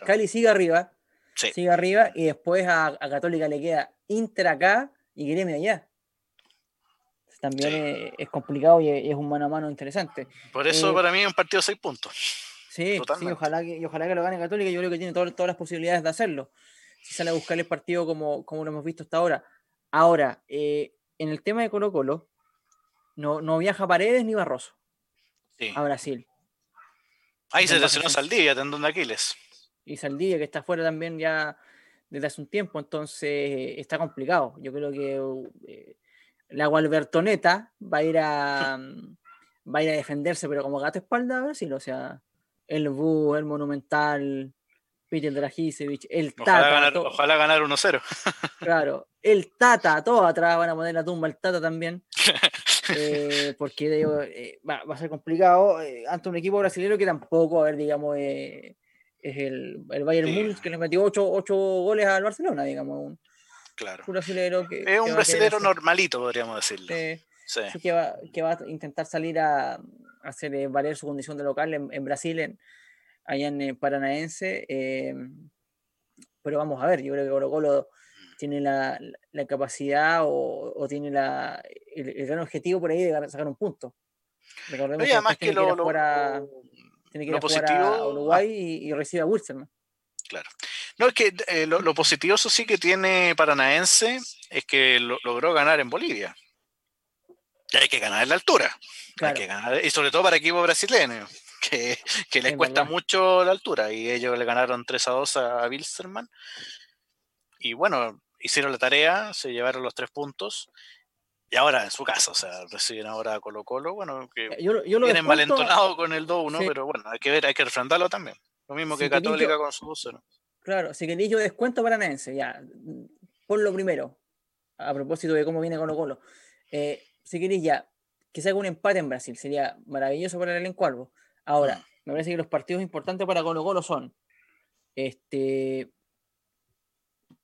Cali, sigue arriba. Sigue arriba y después a, a Católica le queda Inter acá y Gremio allá también es, complicado y es, un mano a mano interesante. Por eso eh, para mí es un partido de seis puntos. Sí, sí ojalá, que, ojalá que lo gane Católica, yo creo que tiene todas las posibilidades de hacerlo. Si sale a buscar el partido como, como lo hemos visto hasta ahora. Ahora, eh, en el tema de Colo Colo, no, no viaja Paredes ni Barroso a Brasil. Ahí se lesionó Saldivia, tendón de Aquiles. Y Saldivia, que está fuera también ya desde hace un tiempo, entonces está complicado. Yo creo que eh, la Gualbertoneta va a ir a va a ir a defenderse, pero como gato espalda a Brasil, o sea, el Bu, el Monumental, Peter Dragicevic, el Tata. Ojalá ganar, 1-0. claro, el Tata, todos atrás van a poner la tumba el Tata también. Eh, porque eh, va, a ser complicado eh, ante un equipo brasileño que tampoco, a ver, digamos, es el, el Bayern Múnich que le metió 8, goles al Barcelona, digamos. Claro. es un brasilero normalito, podríamos decirlo. Sí. Que, va, que, va, a intentar salir a, hacer valer su condición de local en, Brasil, en, allá en Paranaense. Eh, pero vamos a ver, yo creo que Colo Colo tiene la, la capacidad o, o tiene la, el, gran objetivo por ahí de sacar un punto. Recordemos que más que, lo, tiene que ir a jugar a Uruguay y, y, recibe a Wilson. Claro. No, es que eh, lo, lo, positivo, eso sí, que tiene Paranaense es que logró ganar en Bolivia. Y hay que ganar en la altura. Hay que ganar, y sobre todo para equipos brasileños, que, que les cuesta mucho la altura. Y ellos le ganaron 3 a 2 a, Wilstermann. Y bueno, hicieron la tarea, se llevaron los tres puntos. Y ahora en su casa, o sea, reciben ahora a Colo Colo, bueno, que eh, yo, yo vienen malentonados con el 2-1, pero bueno, hay que ver, hay que refrendarlo también. Lo mismo que Católica con su 2-0. Claro, si queréis yo descuento paranaense, ya, por lo primero, a propósito de cómo viene Colo Colo. Eh, si queréis ya, que se haga un empate en Brasil, sería maravilloso para el elenco. Ahora, mm. me parece que los partidos importantes para Colo Colo son este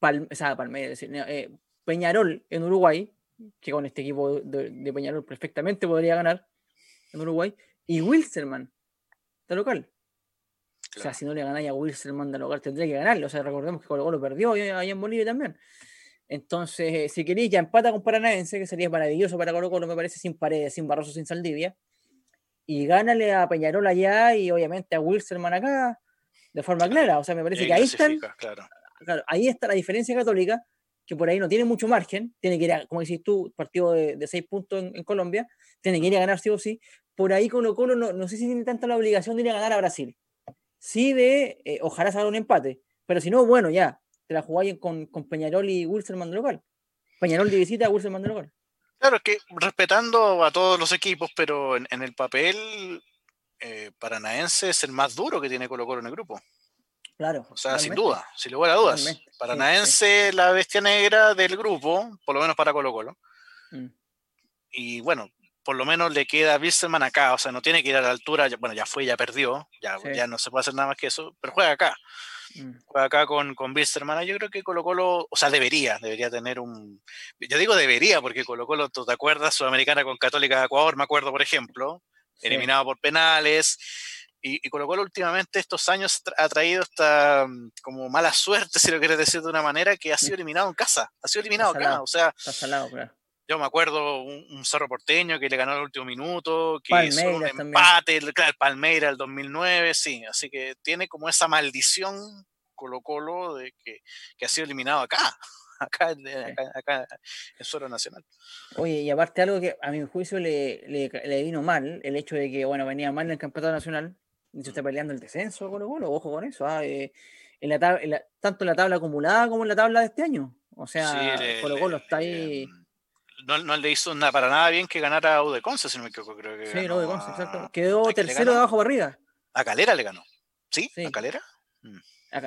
eh, Peñarol en Uruguay, que con este equipo de, Peñarol perfectamente podría ganar en Uruguay, y Wilstermann, de local. O sea, si no le ganáis a Wilson, manda local, tendría que ganarle. O sea, recordemos que Colo Colo perdió ahí en Bolivia también. Entonces, eh, si queréis, ya empata con Paranaense, que sería maravilloso para Colo Colo, me parece, sin paredes, sin Barroso, sin Saldivia. Y gánale a Peñarol allá y obviamente a Wilson acá, de forma clara. O sea, me parece que ahí están. Claro. ahí está la diferencia católica, que por ahí no tiene mucho margen. Tiene que ir, a, como decís tú, partido de, seis puntos en, Colombia. Tiene que ir a ganar sí o sí. Por ahí Colo Colo no, no sé si tiene tanta la obligación de ir a ganar a Brasil sí de eh, ojalá salga un empate. Pero si no, bueno, ya, te la jugáis con, con Peñarol y Wilson mando local. Peñarol de visita, Wilson mando local. Claro, que respetando a todos los equipos, pero en, el papel eh, paranaense es el más duro que tiene Colo Colo en el grupo. Claro. O sea, sin duda, sin lugar a dudas. Paranaense, la bestia negra del grupo, por lo menos para Colo Colo. Mm. Y bueno, por lo menos le queda a Wilstermann acá, o sea, no tiene que ir a la altura, bueno, ya fue, ya perdió, ya, ya no se puede hacer nada más que eso, pero juega acá. Mm. Juega acá con, con Wilstermann, yo creo que Colo Colo, o sea, debería, debería tener un... Yo digo debería, porque Colo Colo, ¿tú te acuerdas? Sudamericana con Católica de Ecuador, me acuerdo, por ejemplo, eliminado por penales, y, y, Colo Colo últimamente estos años ha traído esta mm, como mala suerte, si lo quieres decir de una manera, que ha sido eliminado en casa, ha sido eliminado acá, o sea... claro yo me acuerdo un, Cerro Porteño que le ganó el último minuto, que hizo un empate, el, claro, el Palmeira el 2009, sí, así que tiene como esa maldición Colo Colo de que, ha sido eliminado acá, acá, acá, en suelo nacional. Oye, y aparte algo que a mi juicio le, le, vino mal, el hecho de que, bueno, venía mal en el campeonato nacional, de hecho está peleando el descenso Colo Colo, ojo con eso, ah, eh, en la tanto en la tabla acumulada como en la tabla de este año. O sea, Colo Colo está ahí no, no, le hizo nada, para nada bien que ganara a Udeconce, si no me equivoco, creo que. Sí, Udeconce, exacto. Quedó tercero de abajo barriga. A Calera le ganó. ¿Sí? ¿A Calera? Mm.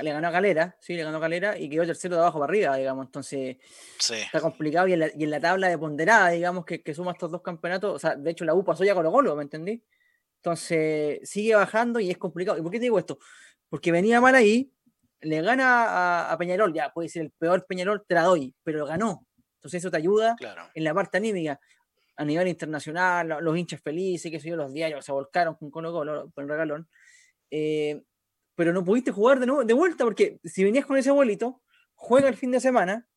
le ganó a Calera, sí, le ganó a Calera y quedó tercero de abajo barriga, digamos. Entonces, está complicado. Y en, la, tabla de ponderada, digamos, que, que, suma estos dos campeonatos, o sea, de hecho, la U pasó ya Colo Colo, ¿me entendí? Entonces, sigue bajando y es complicado. ¿Y por qué te digo esto? Porque venía mal ahí, le gana a, a Peñarol, ya puede ser el peor Peñarol, te la doy, pero ganó. Entonces eso te ayuda en la parte anímica. A nivel internacional, los hinchas felices, que sé yo, los diarios se volcaron con Colo Colo, con el regalón. Eh, pero no pudiste jugar de, nuevo, de vuelta, porque si venías con ese abuelito, juega el fin de semana,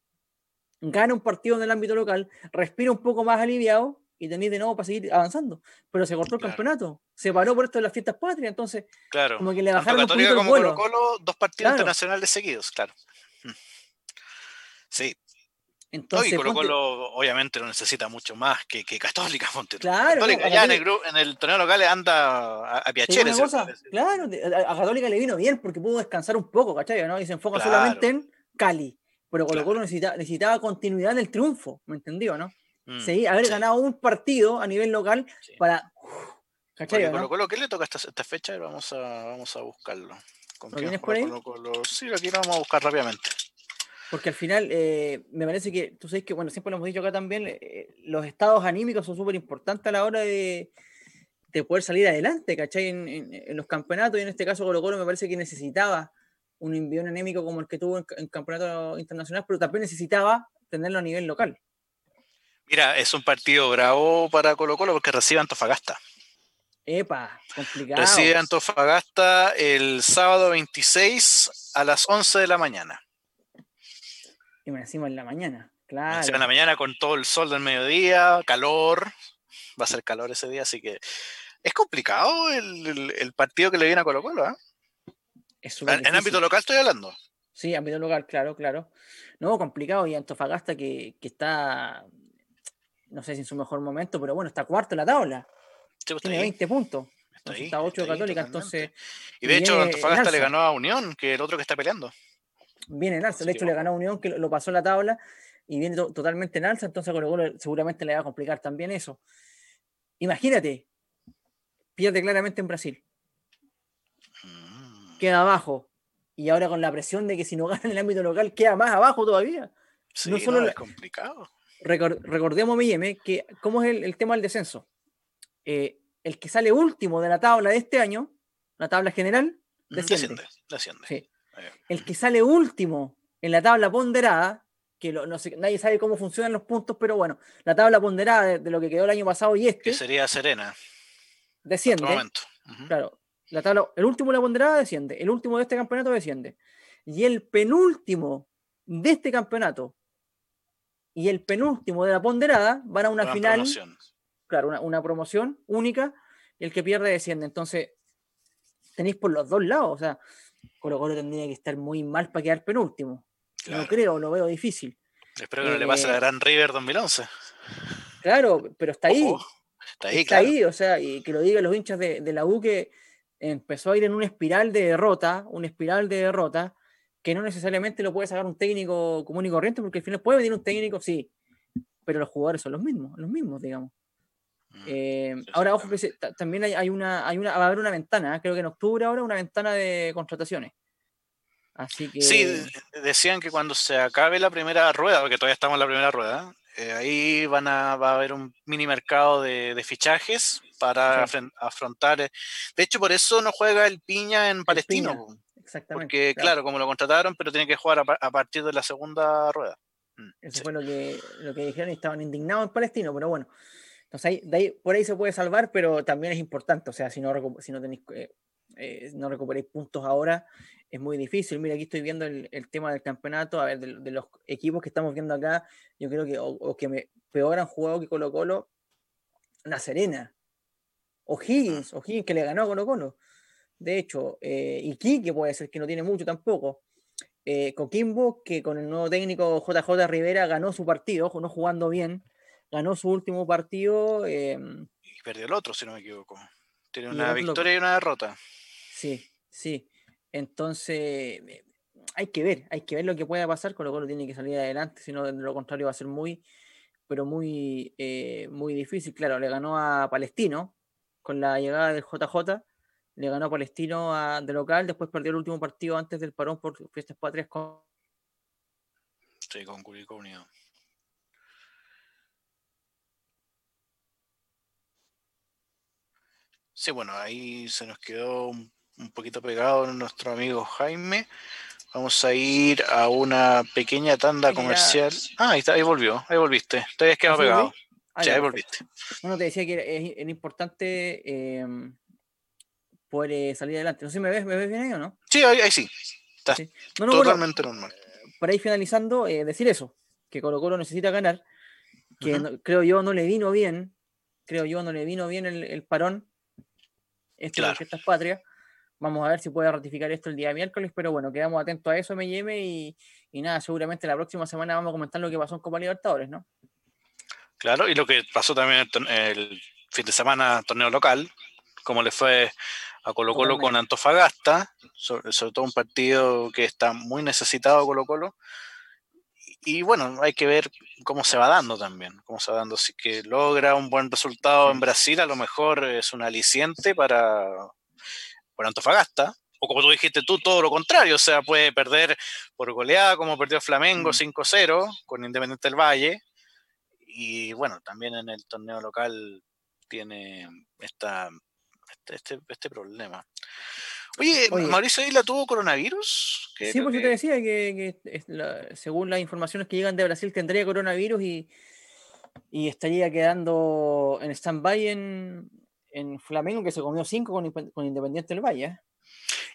gana un partido en el ámbito local, respira un poco más aliviado y tenés de nuevo para seguir avanzando. Pero se cortó el campeonato, se paró por esto de las fiestas patrias, entonces claro. como que le bajaron un poquito como Colo Colo, dos partidos internacionales seguidos, claro. Mm. Sí, Entonces, y Colo Colo obviamente no necesita mucho más que, que Católica Monte. Claro, ya en el, en el, torneo local anda a, a. Claro, a Católica le vino bien porque pudo descansar un poco, ¿cachai? ¿no? Y se enfoca solamente en Cali. Pero Colo Colo necesitaba, necesitaba, continuidad en el triunfo, ¿me entendió, no? Mm, sí, haber ganado un partido a nivel local para. ¿Cachai? Colo Colo, ¿qué le toca esta, esta fecha? Vamos a, vamos a buscarlo. ¿Con ¿Lo tienes por ahí? Colo Sí, aquí lo vamos a buscar rápidamente. Porque al final, eh, me parece que, tú sabes que, bueno, siempre lo hemos dicho acá también, eh, los estados anímicos son súper importantes a la hora de, poder salir adelante, ¿cachai? En, los campeonatos, y en este caso Colo Colo me parece que necesitaba un envión anémico como el que tuvo en, en campeonato internacional, pero también necesitaba tenerlo a nivel local. Mira, es un partido bravo para Colo Colo porque recibe Antofagasta. Epa, complicado. Recibe Antofagasta el sábado 26 a las 11 de la mañana. Y me decimos en la mañana, claro. en la mañana con todo el sol del mediodía, calor, va a ser calor ese día, así que es complicado el, partido que le viene a Colo Colo, ¿eh? en, ámbito local estoy hablando. Sí, ámbito local, claro, claro. No, complicado. Y Antofagasta que, está, no sé si en su mejor momento, pero bueno, está cuarto en la tabla. Pues Tiene 20 puntos. Está, 8 de Católica, entonces. Y de hecho, Antofagasta le ganó a Unión, que es el otro que está peleando viene en alza. De hecho, le ganó a Unión, que lo pasó la tabla y viene totalmente en alza, entonces Colo seguramente le va a complicar también eso. Imagínate, pierde claramente en Brasil. Mm. Queda abajo. Y ahora con la presión de que si no gana en el ámbito local, queda más abajo todavía. Sí, no solo es complicado. recordemos, Milleme, que cómo es el, tema del descenso. Eh, el que sale último de la tabla de este año, la tabla general, desciende. desciende, Sí. El que sale último en la tabla ponderada, que no sé, nadie sabe cómo funcionan los puntos, pero bueno, la tabla ponderada de, lo que quedó el año pasado y este. Que sería Serena. Desciende. Claro. La tabla, el último de la ponderada desciende. El último de este campeonato desciende. Y el penúltimo de este campeonato y el penúltimo de la ponderada van a una, final. Claro, una, una, promoción única y el que pierde desciende. Entonces, tenéis por los dos lados. O sea, Colo Colo tendría que estar muy mal para quedar penúltimo. No creo, lo veo difícil. Espero que no le pase a la eh, Gran River 2011. Claro, pero está ahí. está ahí, está ahí, o sea, y que lo digan los hinchas de, la U que empezó a ir en una espiral de derrota, una espiral de derrota, que no necesariamente lo puede sacar un técnico común y corriente, porque al final puede venir un técnico, sí, pero los jugadores son los mismos, los mismos, digamos. Mm, eh, ahora, ojo que también hay, una, hay una, va a haber una ventana, ¿eh? creo que en octubre ahora, una ventana de contrataciones. Así que... Sí, decían que cuando se acabe la primera rueda, porque todavía estamos en la primera rueda, eh, ahí van a, va a haber un mini mercado de, fichajes para afrontar. de hecho, por eso no juega el Piña en Palestino. Exactamente. Porque, claro. como lo contrataron, pero tiene que jugar a, partir de la segunda rueda. Mm, eso fue lo que, lo que dijeron y estaban indignados en Palestino, pero bueno. Entonces, ahí, por ahí se puede salvar, pero también es importante. O sea, si no, si no tenéis, eh, eh, no recuperéis puntos ahora, es muy difícil. Mira, aquí estoy viendo el, tema del campeonato. A ver, de, los equipos que estamos viendo acá, yo creo que o, que me, peor han jugado que Colo Colo, La Serena. O Higgins, o Higgins que le ganó a Colo Colo. De hecho, eh, Iquique puede ser que no tiene mucho tampoco. eh, Coquimbo, que con el nuevo técnico JJ Rivera ganó su partido, no jugando bien, ganó su último partido. Em, y perdió el otro, si no me equivoco. Tiene una victoria y una derrota. Sí, sí. Entonces, eh, hay que ver, hay que ver lo que pueda pasar, con lo cual tiene que salir adelante, si no, de lo contrario va a ser muy, pero muy, eh, muy difícil. Claro, le ganó a Palestino con la llegada del JJ, le ganó a Palestino a, de local, después perdió el último partido antes del parón por Fiestas Patrias con... Sí, con Curicó Unido. Sí, bueno, ahí se nos quedó un, poquito pegado nuestro amigo Jaime. Vamos a ir a una pequeña tanda comercial. Ah, ahí, está, ahí volvió, ahí volviste. Te habías quedado pegado. Ah, ya, ahí volviste. Bueno, te decía que es, importante em, poder eh, salir adelante. No sé si me ves, ¿me ves bien ahí o no? Sí, ahí, sí. Está totalmente normal. Para ir finalizando, eh, decir eso, que Colo Colo necesita ganar, que creo yo no le vino bien, creo yo no le vino bien el parón este claro. de Fiestas Patrias. Vamos a ver si puede ratificar esto el día miércoles, pero bueno, quedamos atentos a eso, me y, y nada, seguramente la próxima semana vamos a comentar lo que pasó en Copa Libertadores, ¿no? Claro, y lo que pasó también el fin de semana, torneo local, como le fue a Colo Colo con Antofagasta, sobre, sobre, todo un partido que está muy necesitado Colo Colo, y bueno, hay que ver cómo se va dando también, cómo se va dando. Si que logra un buen resultado en Brasil, a lo mejor es un aliciente para, para Antofagasta. O como tú dijiste tú, todo lo contrario, o sea, puede perder por goleada, como perdió Flamengo 5-0 mm. con Independiente del Valle. Y bueno, también en el torneo local tiene esta, este, este, este problema. Oye, ¿Mauricio Isla tuvo coronavirus? Sí, pues yo te decía que, según las informaciones que llegan de Brasil tendría coronavirus y, y estaría quedando en stand-by en, en, Flamengo, que se comió cinco con, Independiente del Valle. ¿eh?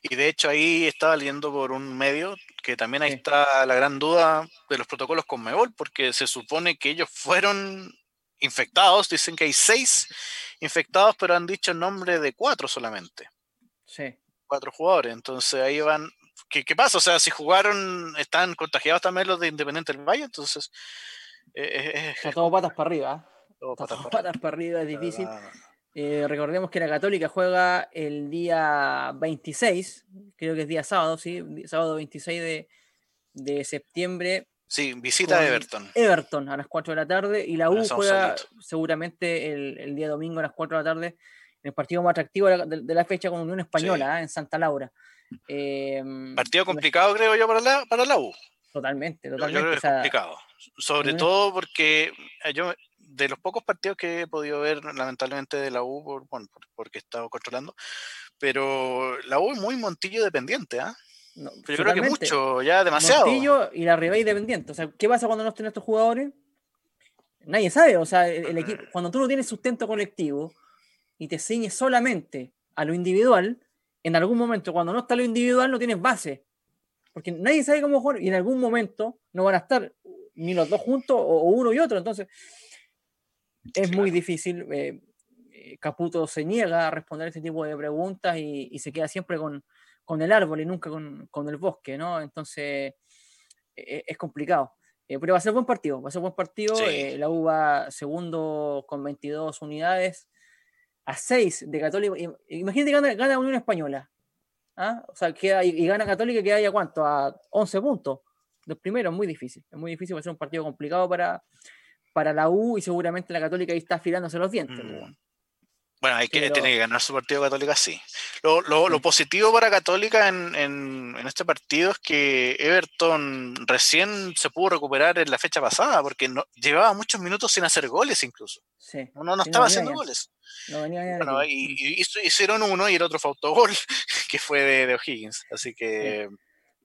Y de hecho ahí estaba leyendo por un medio que también ahí está la gran duda de los protocolos con Mebol, porque se supone que ellos fueron infectados, dicen que hay seis infectados, pero han dicho el nombre de cuatro solamente. Sí cuatro jugadores. Entonces ahí van. ¿Qué, ¿Qué, pasa? O sea, si jugaron, están contagiados también los de Independiente del Valle, entonces. Eh, todo patas para arriba. ¿eh? Todo patas, para, arriba es difícil. Eh, recordemos que la Católica juega el día 26, creo que es día sábado, sí, sábado 26 de, de septiembre. Sí, visita a Everton. Everton a las 4 de la tarde y la U juega seguramente el, el, día domingo a las 4 de la tarde el partido más atractivo de la, fecha con Unión Española ¿eh? en Santa Laura. Em, partido complicado, creo yo, para la, para la U. Totalmente, totalmente. complicado. Sobre todo porque eh, yo, de los pocos partidos que he podido ver, lamentablemente, de la U, por, bueno, porque he estado controlando, pero la U es muy Montillo dependiente, ¿ah? yo creo que mucho, ya demasiado. Montillo y la Ribey dependiente. O sea, ¿qué pasa cuando no estén estos jugadores? Nadie sabe. O sea, el equipo, cuando tú no tienes sustento colectivo, y te ciñes solamente a lo individual, en algún momento, cuando no está lo individual, no tienes base. Porque nadie sabe cómo jugar y en algún momento no van a estar ni los dos juntos o, uno y otro. Entonces, es muy difícil. Eh, eh, Caputo se niega a responder este tipo de preguntas y, se queda siempre con, el árbol y nunca con, el bosque, ¿no? Entonces, e, e, es complicado. Eh, pero va a ser buen partido, va a ser buen partido. la U va segundo con 22 unidades a 6 de Católica. Imagínate que gana, la Unión Española. ¿ah? O sea, queda, y, gana Católica, queda ya cuánto? A 11 puntos. Los primeros, muy difícil. Es muy difícil, va a ser un partido complicado para, para la U y seguramente la Católica ahí está afilándose los dientes. Mm. Bueno, hay que, tiene que ganar su partido Católica, sí. Lo, positivo para Católica en, este partido es que Everton recién se pudo recuperar en la fecha pasada, porque no, llevaba muchos minutos sin hacer goles incluso. Sí. No, no, estaba haciendo goles. bueno, y, hicieron uno y el otro fue autogol, que fue de, O'Higgins. Así que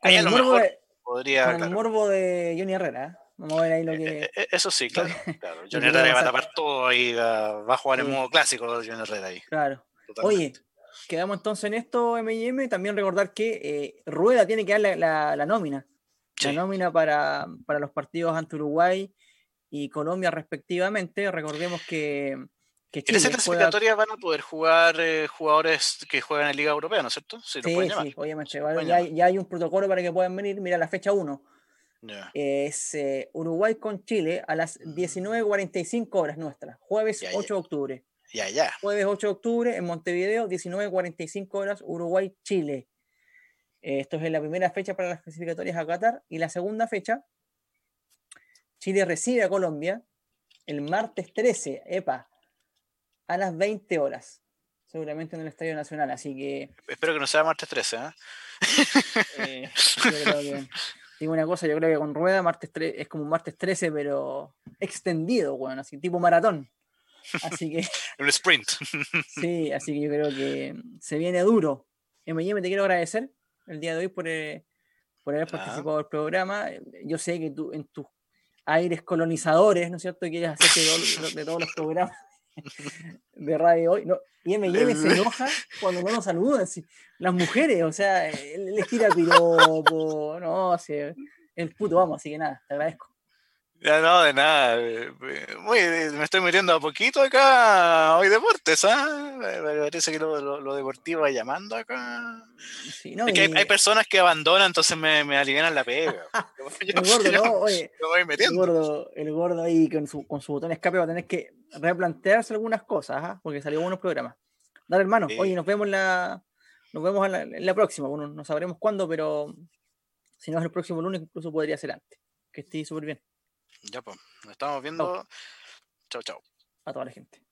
ahí a lo mejor podría. Con el morbo de Johnny Herrera. ¿Eh? Vamos a ver ahí lo que. Eh, eh, eso sí, claro. claro. Johnny Herrera va a tapar todo y va, a jugar en modo clásico Johnny Herrera ahí. Claro. Oye, quedamos entonces en esto, MM. También recordar que eh, Rueda tiene que dar la, nómina. La nómina para, los partidos ante Uruguay y Colombia respectivamente. Recordemos que que En esa juega- clasificatoria van a poder jugar eh, jugadores que juegan en Liga Europea, ¿no es cierto? Sí, los Sí, sí, obviamente. Ya, ya hay un protocolo para que puedan venir. Mira, la fecha 1 Es eh, Uruguay con Chile a las 19.45 horas nuestras, jueves ya. 8 de octubre. Ya, ya. Jueves 8 de octubre en Montevideo, 19.45 horas, Uruguay-Chile. Eh, Esto es la primera fecha para las clasificatorias a Qatar. Y la segunda fecha, Chile recibe a Colombia el martes 13, epa, a las 20 horas. Seguramente en el Estadio Nacional. Así que Espero que no sea martes 13, ¿eh? eh, yo creo que. Digo una cosa, yo creo que con rueda martes es como un martes 13, pero extendido, bueno, así tipo maratón. Así que Un sprint. Sí, así que yo creo que se viene duro. M&M, te quiero agradecer el día de hoy por, eh, por haber participado del programa. Yo sé que tú en tus aires colonizadores, ¿no es cierto?, quieres hacerte de, todo- de todos los programas de radio hoy. No, y M&M se enoja cuando no nos saludan. Las mujeres, o sea, les tira piropo, no, sí, el puto vamos, así que nada, te agradezco. Ya no, de nada. eh, eh, Muy, eh, me estoy metiendo a poquito acá hoy deportes, ¿ah? Me parece que lo, lo- lo deportivo va llamando acá. Sí, no, es que hay, hay personas que abandonan, entonces me, me alivianan la pega. El gordo, yo no, oye, me voy el gordo, el gordo ahí con su, con su botón escape va a tener que replantearse algunas cosas, ¿ah? porque salió buenos programas. Dale, hermano, Sí. oye, nos vemos la, nos vemos en la, en la próxima. Bueno, no sabremos cuándo, pero si no es el próximo lunes, incluso podría ser antes. Que esté súper bien Ya, pues, nos estamos viendo. Chao, chao. a toda la gente.